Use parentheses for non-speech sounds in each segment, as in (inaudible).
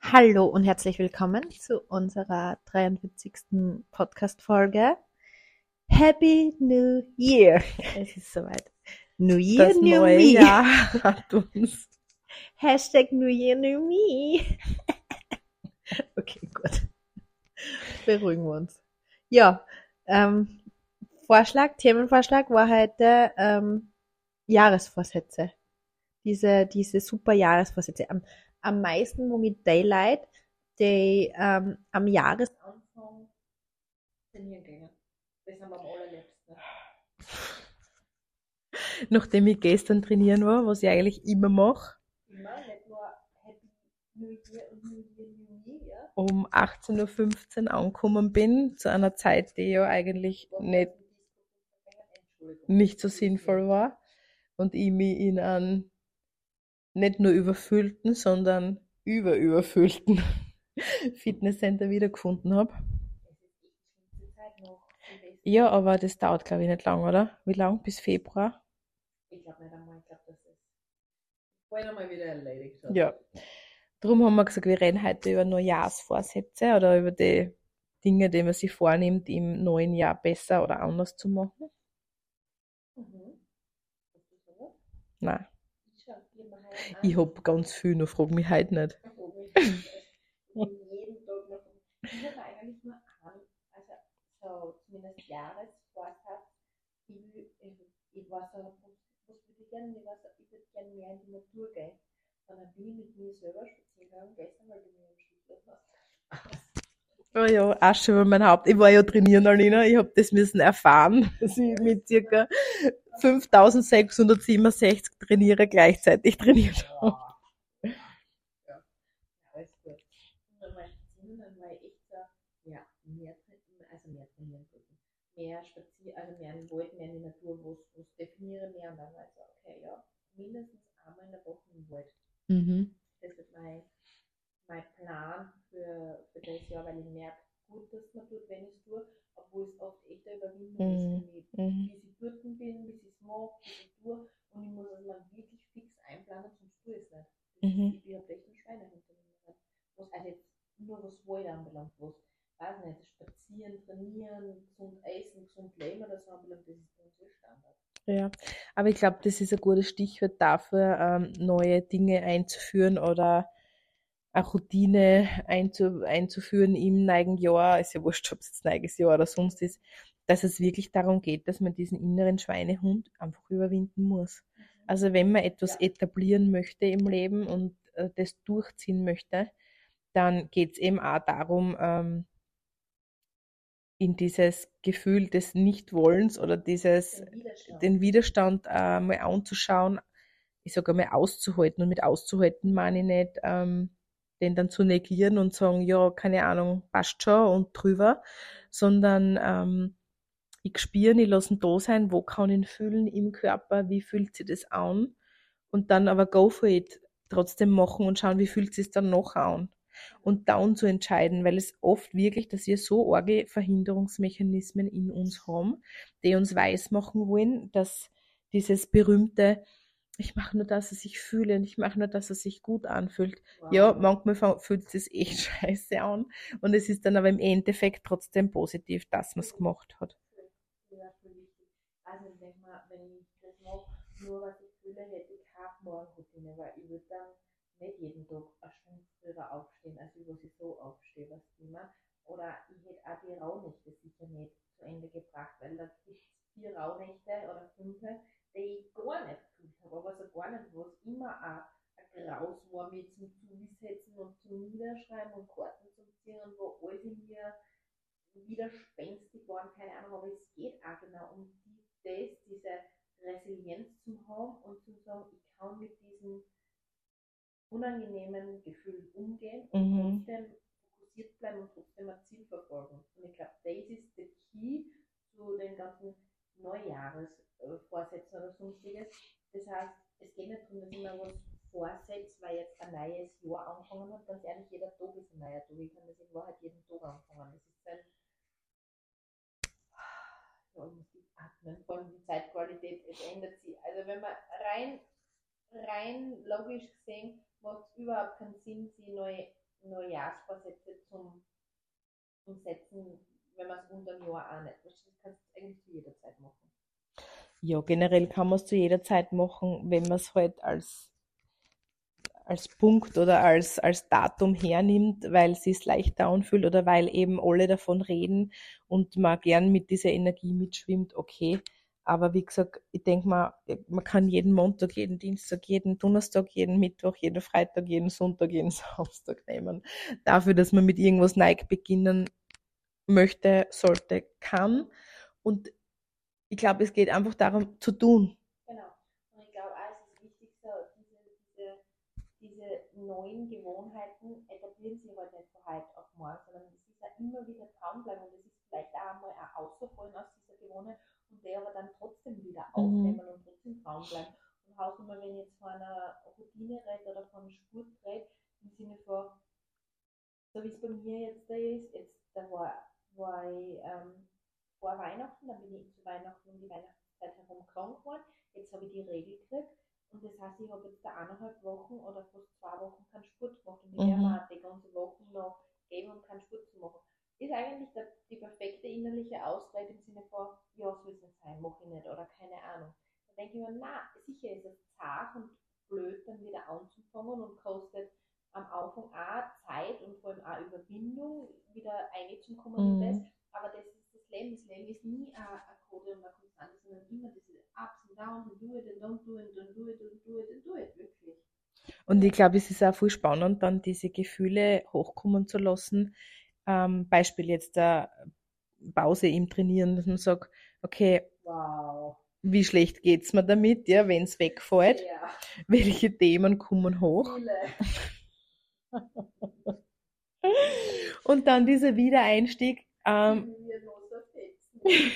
Hallo und herzlich willkommen zu unserer 43. Podcast-Folge. Happy New Year! Es ist soweit. New Year, Das New neue Me. Jahr hat uns. (laughs) Hashtag New Year, New Me. (laughs) okay, gut. Beruhigen wir uns. Ja, ähm, Vorschlag, Themenvorschlag war heute ähm, Jahresvorsätze. Diese, diese super Jahresvorsätze. Am, am meisten mag ich Daylight, die ähm, am Jahresanfang trainieren gehen. Das haben wir am allerliebsten. (laughs) Nachdem ich gestern trainieren war, was ich eigentlich immer mache, Immer, nicht nur Happy New Year und New Year, New um 18.15 Uhr angekommen bin, zu einer Zeit, die ja eigentlich nicht, nicht so sinnvoll war. Und ich mich in einem nicht nur überfüllten, sondern überüberfüllten (laughs) Fitnesscenter wiedergefunden habe. Ja, aber das dauert, glaube ich, nicht lang, oder? Wie lang? Bis Februar? Ich glaube nicht einmal, ich glaube, das ist bald einmal wieder erledigt. Ja. Darum haben wir gesagt, wir reden heute über Neujahrsvorsätze oder über die Dinge, die man sich vornimmt, im neuen Jahr besser oder anders zu machen. Mhm. Nein, Ich schau dir mal halt an. Ich hab ganz viel, nur frag mich heute nicht. Ich habe eigentlich nur an, also so zumindest Jahresvorsatz, ich, war so, was würde ich gerne, würde gerne mehr in die Natur gehen. Und dann bin ich mit mir selber spazieren gegangen, gestern, weil du mir im Schluss hast. Oh ja, auch schon über mein Haupt. Ich war ja trainieren, Alina. Ich hab das müssen erfahren, (laughs) dass ich mit circa 5667 trainiere gleichzeitig trainiert habe. Mehr, also mehr trainieren dürfen. Mehr spazieren, also mehr in Wald, mehr in die Natur, wo es definiere mehr. Und dann war ich so, okay, ja, mindestens einmal in der Woche im Wald. Mhm. Das ist mein, mein Plan für, für das Jahr, weil ich merke, gut, dass man tut, wenn ich es tue, obwohl es oft echt eine Überwindung ist für mich. Mhm. Bis ich dort bin, bis ich es mache, bis ich tue. Und ich muss es mal wirklich fix einplanen, sonst tue ich es nicht. Das Mhm. ist, ich habe echt einen Schweine hinter mir. Was also jetzt nur was Wald anbelangt, was, weiß nicht, spazieren, trainieren, gesund essen, gesund leben oder so anbelangt, das ist bei uns eh Standard. Ja, aber ich glaube, das ist ein gutes Stichwort dafür, ähm, neue Dinge einzuführen oder eine Routine einzu, einzuführen im neuen Jahr. Ist ja wurscht, ob es jetzt neues Jahr oder sonst ist, dass es wirklich darum geht, dass man diesen inneren Schweinehund einfach überwinden muss. Also wenn man etwas etablieren möchte im Leben und äh, das durchziehen möchte, dann geht es eben auch darum, ähm, in dieses Gefühl des Nichtwollens oder dieses Den Widerstand. den Widerstand äh, mal anzuschauen, ich sage mal auszuhalten. Und mit auszuhalten meine ich nicht, ähm, den dann zu negieren und sagen, ja, keine Ahnung, passt schon und drüber, sondern ähm, ich spüre, ich lasse ihn da sein, wo kann ich ihn fühlen? Im Körper, wie fühlt sich das an? Und dann aber go for it, trotzdem machen und schauen, wie fühlt sich dann noch an und dann zu entscheiden, weil es oft wirklich, dass wir so arge Verhinderungsmechanismen in uns haben, die uns weismachen wollen, dass dieses berühmte ich mache nur das, was ich fühle und ich mache nur das, was sich gut anfühlt. Wow. Ja, manchmal fühlt es sich echt (laughs) scheiße an und es ist dann aber im Endeffekt trotzdem positiv, dass man es gemacht hat. Ja. Also ich denke mal, wenn ich das mache, nur was ich fühle, hätte ich keine Morgenroutine, weil ich würde dann nicht jeden Tag eine Stunde früher aufstehen, als ich ich so aufstehe, was immer. Oder ich hätte auch die Rauhnächte sicher nicht zu Ende gebracht, weil da gibt es vier Rauhnächte oder fünf, die ich gar nicht gefühlt habe, aber so gar nicht was, immer ein Graus war, mir zum Zusetzen und zum Niederschreiben und Karten zum Ziehen und wo alles in mir widerspenstig waren, keine Ahnung, aber es geht auch genau um die, das, diese Resilienz zu haben und zu sagen, ich kann mit diesen unangenehmen Gefühlen umgehen und Mhm. trotzdem fokussiert bleiben und trotzdem ein Ziel verfolgen. Und ich glaube, das ist der Key zu den ganzen Neujahresvorsätzen oder sonstiges. Das heißt, es geht nicht darum, dass ich mir was vorsetze, weil jetzt ein neues Jahr angefangen hat. Ganz ehrlich, jeder Tag ist ein neuer Tag. Ich kann das in Wahrheit jeden Tag anfangen. Das ist ein ja, ich muss atmen, vor allem die Zeitqualität, es ändert sich. Also wenn man rein, rein logisch gesehen, macht es überhaupt keinen Sinn, sich neue Neujahrsvorsätze zum, zum Setzen, wenn man es unter dem Jahr auch nicht. Das kannst du eigentlich zu jeder Zeit machen. Ja, generell kann man es zu jeder Zeit machen, wenn man es halt als, als Punkt oder als, als Datum hernimmt, weil es sich leichter anfühlt oder weil eben alle davon reden und man gern mit dieser Energie mitschwimmt, okay. Aber wie gesagt, ich denke mal, man kann jeden Montag, jeden Dienstag, jeden Donnerstag, jeden Mittwoch, jeden Freitag, jeden Sonntag, jeden (laughs) Samstag nehmen. Dafür, dass man mit irgendwas Nike beginnen möchte, sollte, kann. Und ich glaube, es geht einfach darum zu tun. Genau. Und ich glaube auch, es ist wichtig, so diese, diese, diese neuen Gewohnheiten etablieren sich halt nicht von heute auf morgen, sondern es ist ja immer wieder dranbleiben und es ist vielleicht auch einmal auch außerfallen aus dieser Gewohnheit und der aber dann trotzdem wieder Mhm. aufnehmen und trotzdem dranbleiben. Und Hausnummer, wenn ich jetzt von einer Routine rede oder von einem Sport rede, im Sinne von, so wie es bei mir jetzt da ist, jetzt da war, war ich ähm, vor Weihnachten, dann bin ich zu Weihnachten um die Weihnachtszeit herum krank geworden. Jetzt habe ich die Regel gekriegt und das heißt, ich habe jetzt da eineinhalb Wochen oder fast zwei Wochen keinen Sport gemacht und ich Mhm. werde auch die ganze Woche noch geben, um keinen Sport zu machen. Ist eigentlich der, die perfekte innerliche Ausrede im Sinne von, ja, soll es nicht sein, mache ich nicht oder keine Ahnung. Da denke ich mir, na, sicher ist es zart und blöd, dann wieder anzufangen und kostet am Anfang auch Zeit und vor allem auch Überwindung, wieder reinzukommen in Mhm. das. Aber das ist das Leben. Das Leben ist nie eine, eine Code und eine Konstante, sondern immer diese Ups und Downs und do it and don't do it and do it and do it and do it, wirklich. Und ich glaube, es ist auch voll spannend, dann diese Gefühle hochkommen zu lassen. Ähm, Beispiel jetzt der Pause im Trainieren, dass man sagt, okay, Wow. wie schlecht geht's mir damit, ja, wenn es wegfällt? Ja, Welche Themen kommen hoch? (laughs) Und dann dieser Wiedereinstieg, ähm, (laughs)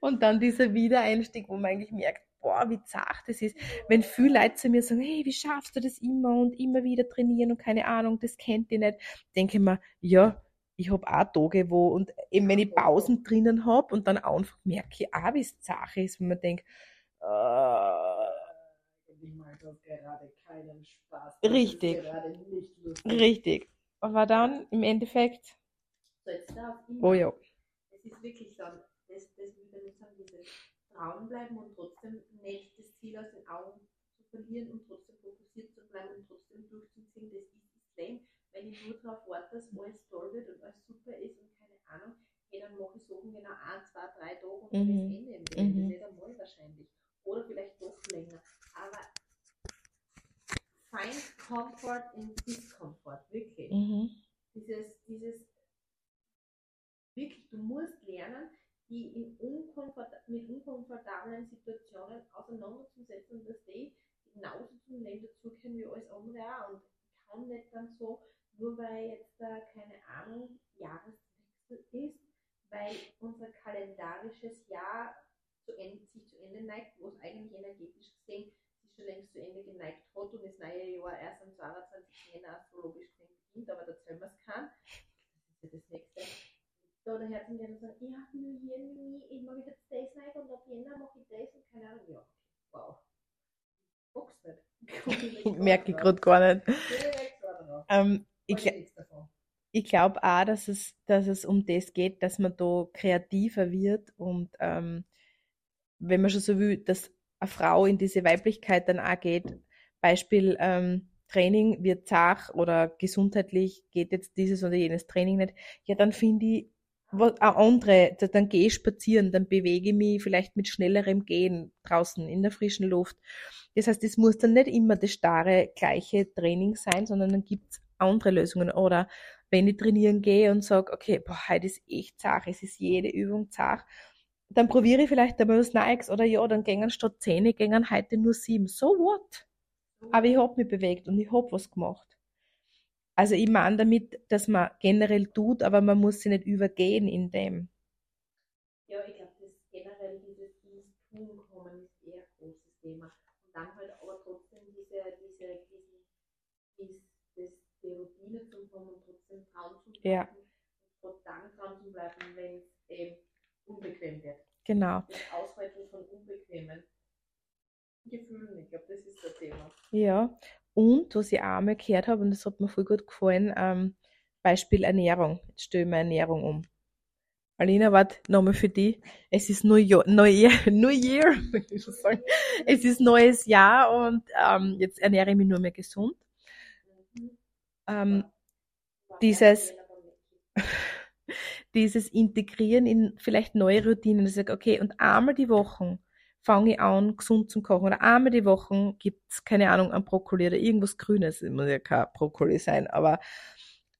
und dann dieser Wiedereinstieg, wo man eigentlich merkt, boah, wie zart das ist. Wenn viele Leute zu mir sagen, hey, wie schaffst du das immer und immer wieder trainieren und keine Ahnung, das kennt ihr nicht, denke ich mir, ja, ich habe auch Tage, wo, und eben wenn ich Pausen drinnen habe und dann einfach merke ich auch, wie es zart ist, wenn man denkt, äh, Ich mache das gerade keinen Spaß. Richtig. Das lustig. richtig. Aber dann im Endeffekt, So, jetzt darf ich oh ja, es ist wirklich so, das, das würde ich sagen, dieses Dranbleiben und trotzdem nicht das Ziel aus den Augen zu verlieren und trotzdem fokussiert zu bleiben und trotzdem durchzuziehen, das ist das Leben. Wenn ich nur darauf warte, dass alles toll wird und alles super ist und keine Ahnung, hey, dann mache ich Sachen genau ein, zwei, drei Tage und dann Mhm. ist Ende im Leben. Mhm. Nicht einmal wahrscheinlich. Oder vielleicht noch länger. Aber find comfort in discomfort, wirklich mhm. dieses, dieses, wirklich, du musst lernen, die unkomfort mit unkomfortablen Situationen auseinanderzusetzen dass die genauso zum Leben dazugehören wie alles andere auch. Und ich kann nicht dann so, nur weil jetzt da, keine Ahnung, Jahreswechsel ist, weil unser kalendarisches Jahr zu Ende, sich zu Ende neigt, wo es eigentlich energetisch gesehen sich schon längst zu Ende geneigt hat und das neue Jahr erst am 22. Jänner astrologisch beginnt, aber da zählen wir es kann. Das ist ja das nächste. Da der Herzen werden sagen, ich habe nur hier nie, ich mache jetzt das nicht und ab Jänner mache ich das und keine Ahnung, ja, wow. Box nicht. (laughs) merke ich gerade gar nicht. Ähm, ich, gl- davon. ich glaube auch, dass es, dass es um das geht, dass man da kreativer wird und ähm, wenn man schon so will, dass eine Frau in diese Weiblichkeit dann auch geht. Beispiel ähm, Training wird zart oder gesundheitlich geht jetzt dieses oder jenes Training nicht. Ja, dann finde ich was, eine andere, da- dann gehe ich spazieren, dann bewege ich mich vielleicht mit schnellerem Gehen draußen in der frischen Luft. Das heißt, es muss dann nicht immer das starre, gleiche Training sein, sondern dann gibt's andere Lösungen. Oder wenn ich trainieren gehe und sage, okay, boah, heute ist echt zart, es ist jede Übung zart, dann probiere ich vielleicht einmal was Neues oder ja, dann gängen statt zehn, gängen heute nur sieben. So what? Aber ich hab mich bewegt und ich hab was gemacht. Also ich meine damit, dass man generell tut, aber man muss sich nicht übergehen in dem. Ja, ich glaube, das generell dieses ins Tun kommen ist eher ein großes Thema. Und dann halt aber trotzdem diese, diese, diesen, dies, das, die Routine zu haben und trotzdem dran zu bleiben. Ja. Und dann dran zu bleiben, wenn es eben unbequem wird. Genau. Das Aushalten von unbequemen Gefühlen, ich glaube, das ist das Thema. Ja. Und was ich auch einmal gehört habe, und das hat mir voll gut gefallen, ähm, Beispiel Ernährung. Jetzt stelle ich meine Ernährung um. Alina, warte, nochmal für die. Es ist (laughs) (laughs) ich schon sagen. Es ist neues Jahr und ähm, jetzt ernähre ich mich nur mehr gesund. Ähm, dieses, (laughs) dieses Integrieren in vielleicht neue Routinen. Ich sage, okay, und einmal die Woche fange ich an, gesund zu kochen. Oder einmal die Woche gibt's keine Ahnung, ein Brokkoli oder irgendwas Grünes. Es muss ja kein Brokkoli sein, aber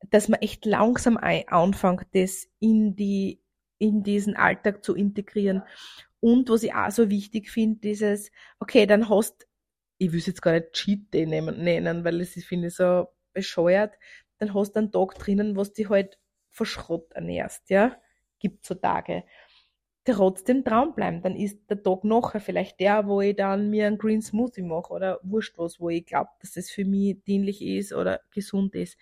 dass man echt langsam anfängt, das in die, in diesen Alltag zu integrieren. Und was ich auch so wichtig finde, dieses, okay, dann hast, ich will es jetzt gar nicht Cheat Day nennen, weil es ist, finde ich, so bescheuert, dann hast du einen Tag drinnen, was dich halt von Schrott ernährst, ja. Gibt so Tage trotzdem Traum bleiben. Dann ist der Tag nachher vielleicht der, wo ich dann mir einen Green Smoothie mache oder wurscht was, wo ich glaube, dass das für mich dienlich ist oder gesund ist.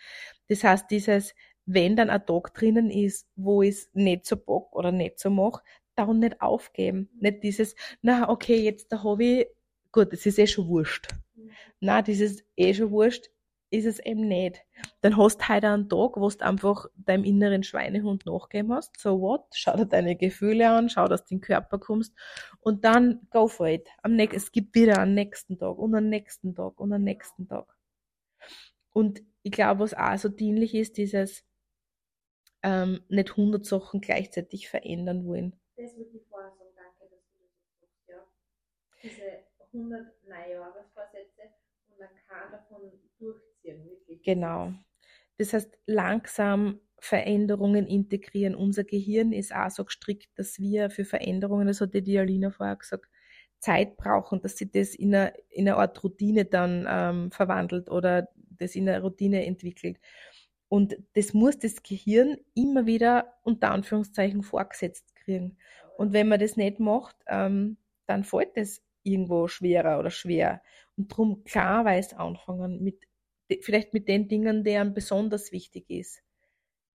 Das heißt, dieses, wenn dann ein Tag drinnen ist, wo ich es nicht so bock oder nicht so mache, dann nicht aufgeben. Nicht dieses, na, okay, jetzt da habe ich, gut, es ist eh schon wurscht. Mhm. Na, dieses eh schon wurscht, ist es eben nicht. Dann hast du heute einen Tag, wo du einfach deinem inneren Schweinehund nachgeben hast. So what? Schau dir deine Gefühle an, schau, dass du in den Körper kommst und dann go for it. Am nächsten, es gibt wieder einen nächsten Tag und einen nächsten Tag und einen nächsten Tag. Und ich glaube, was auch so dienlich ist, dieses ähm, nicht 100 Sachen gleichzeitig verändern wollen. Das würde ich vorher sagen, danke, dass du das sagst, ja. Diese 100 Neujahresvorsätze kann davon durch wirklich. Genau. Das heißt, langsam Veränderungen integrieren. Unser Gehirn ist auch so gestrickt, dass wir für Veränderungen, das hat die Dialina vorher gesagt, Zeit brauchen, dass sie das in eine, in eine Art Routine dann ähm, verwandelt oder das in eine Routine entwickelt. Und das muss das Gehirn immer wieder unter Anführungszeichen vorgesetzt kriegen. Und wenn man das nicht macht, ähm, dann fällt das irgendwo schwerer oder schwer. Und darum klar weiß anfangen mit vielleicht mit den Dingen, deren besonders wichtig ist.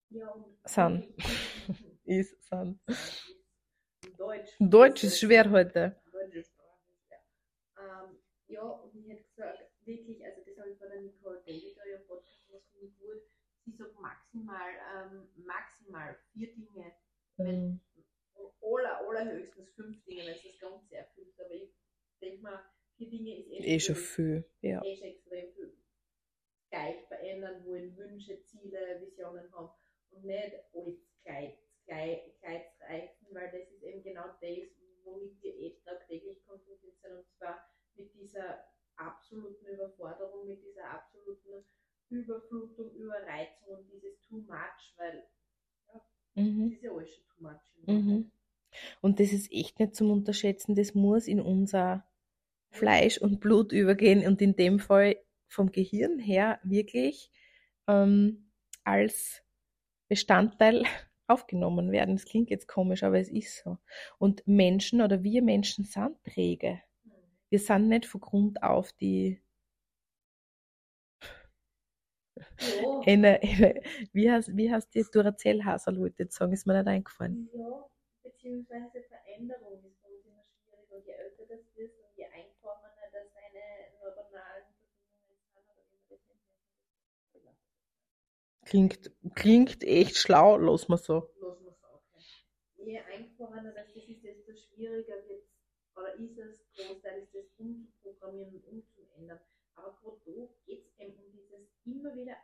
Ja, sind. (laughs) ist, sind. Deutsch. Deutsch ist schwer heute. Ähm, ja, und ich hätte gesagt, wirklich, also das habe ich von der Nicole David, euer Podcast, was finde ich gut, sie sagt maximal, ähm, maximal vier Dinge. Mhm. Aller, allerhöchstens fünf Dinge, wenn es das Ganze erfüllt. Aber ich denke mal, vier Dinge ist eh, eh schon viel. Ja. Eh schon extrem viel gleich verändern wollen, Wünsche, Ziele, Visionen haben und nicht alles gleich, gleich, gleich reichen, weil das ist eben genau das, womit wir eh tagtäglich konfrontiert sind und zwar mit dieser absoluten Überforderung, mit dieser absoluten Überflutung, Überreizung und dieses Too Much, weil ja, mhm. das ist ja alles schon Too Much. Mhm. Und das ist echt nicht zum Unterschätzen, das muss in unser Fleisch und Blut übergehen und in dem Fall vom Gehirn her wirklich ähm, als Bestandteil (laughs) aufgenommen werden. Das klingt jetzt komisch, aber es ist so. Und Menschen oder wir Menschen sind träge. Wir sind nicht von Grund auf die ja. eine, eine, wie heißt, wie heißt die Duracell-Hasel, wollte ich jetzt sagen, ist mir nicht eingefallen. Ja, beziehungsweise Veränderung ist bei uns immer schwierig und je älter das ist und je einfacher das seine neuronalen Klingt, klingt echt schlau, los mal so. Los mal so, okay. Je einfacher das ist, desto schwieriger wird oder ist es großteils das umzuprogrammieren und umzuändern. Aber gerade da geht es eben um dieses immer wieder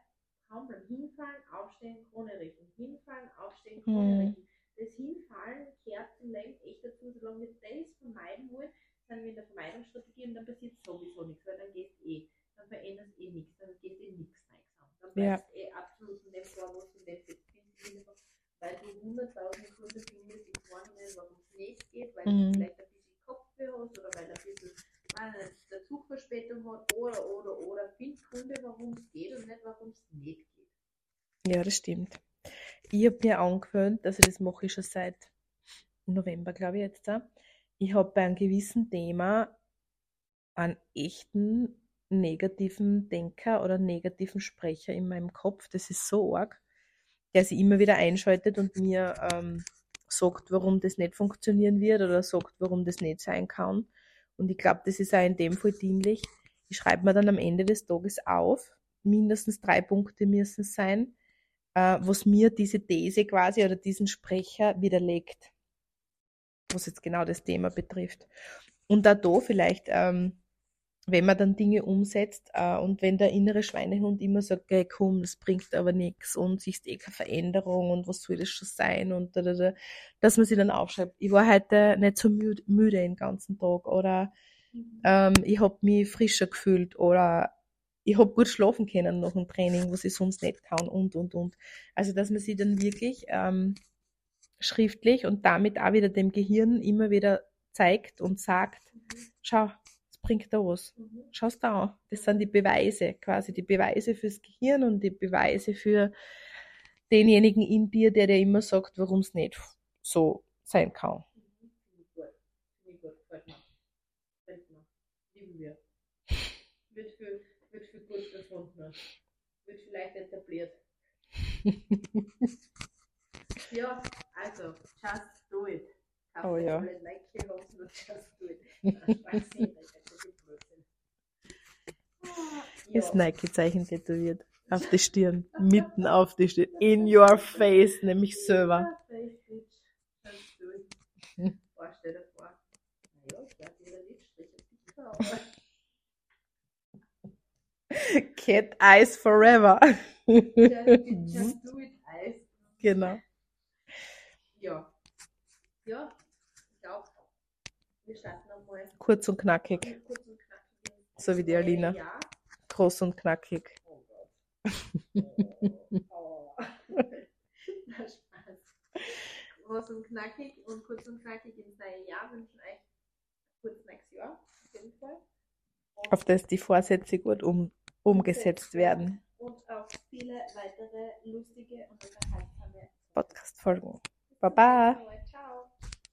beim Hinfallen, Aufstehen, Krone richten. Hinfallen, Aufstehen, Krone mhm. richten. Das Hinfallen kehrt zum Leben echt dazu, solange wir das vermeiden wollen, sind wir in der Vermeidungsstrategie und dann passiert sowieso nichts, weil dann geht es eh, dann verändert es eh nichts, dann geht eh nichts rein. Dann ja. weißt eh absolut in dem Vorwurf, in dem Findest, weil du hunderttausend Gründe findest im Vorhinein, warum es nicht geht, weil mhm. du vielleicht ein bisschen Kopfweh hast oder weil ein bisschen eine, der Zugverspätung hat oder, oder, oder. Find Gründe, warum es geht und nicht, warum es nicht geht. Ja, das stimmt. Ich habe mir angewöhnt, also das mache ich schon seit November, glaube ich jetzt. Ich habe bei einem gewissen Thema einen echten negativen Denker oder negativen Sprecher in meinem Kopf. Das ist so arg, der sich immer wieder einschaltet und mir ähm, sagt, warum das nicht funktionieren wird oder sagt, warum das nicht sein kann. Und ich glaube, das ist auch in dem Fall dienlich, ich schreibe mir dann am Ende des Tages auf, mindestens drei Punkte müssen es sein, äh, was mir diese These quasi oder diesen Sprecher widerlegt, was jetzt genau das Thema betrifft. Und da da vielleicht, ähm, wenn man dann Dinge umsetzt äh, und wenn der innere Schweinehund immer sagt, hey, komm, das bringt aber nichts und siehst eh keine Veränderung und was soll das schon sein und da, da, da, dass man sich dann aufschreibt, ich war heute nicht so müde, müde den ganzen Tag oder mhm. ähm, ich habe mich frischer gefühlt oder ich habe gut schlafen können nach dem Training, was ich sonst nicht kann und, und, und. Also, dass man sich dann wirklich ähm, schriftlich und damit auch wieder dem Gehirn immer wieder zeigt und sagt, schau, es bringt da was. Mhm. Schau's da an. Das sind die Beweise, quasi die Beweise fürs Gehirn und die Beweise für denjenigen in dir, der dir immer sagt, warum es nicht so sein kann. Wird für wird für gut gefunden. Wird vielleicht etabliert. (laughs) ja, also, just do it. Kauf oh ja. Nike-Hosen und just do it. Das Nike-Zeichen tätowiert. Auf die Stirn. Mitten auf die Stirn. In your face, nämlich selber. Stell dir vor. Naja, ich werde wieder Lidstriche. Cat Eyes Forever. Just, just do it Eyes. Genau. Ja. Ja, ich glaube, wir starten nochmal. Kurz und knackig. Kurz und knackig. So wie die Alina. Ja. Groß und knackig. Oh Gott. Oh. (laughs) oh. Spaß. Groß und knackig und kurz und knackig ins neue Jahr wünschen euch kurz nächstes Jahr. Auf jeden Fall. Auf das die Vorsätze gut um umgesetzt werden. Und auch viele weitere lustige und unterhaltsame Podcast-Folgen. Bye bye.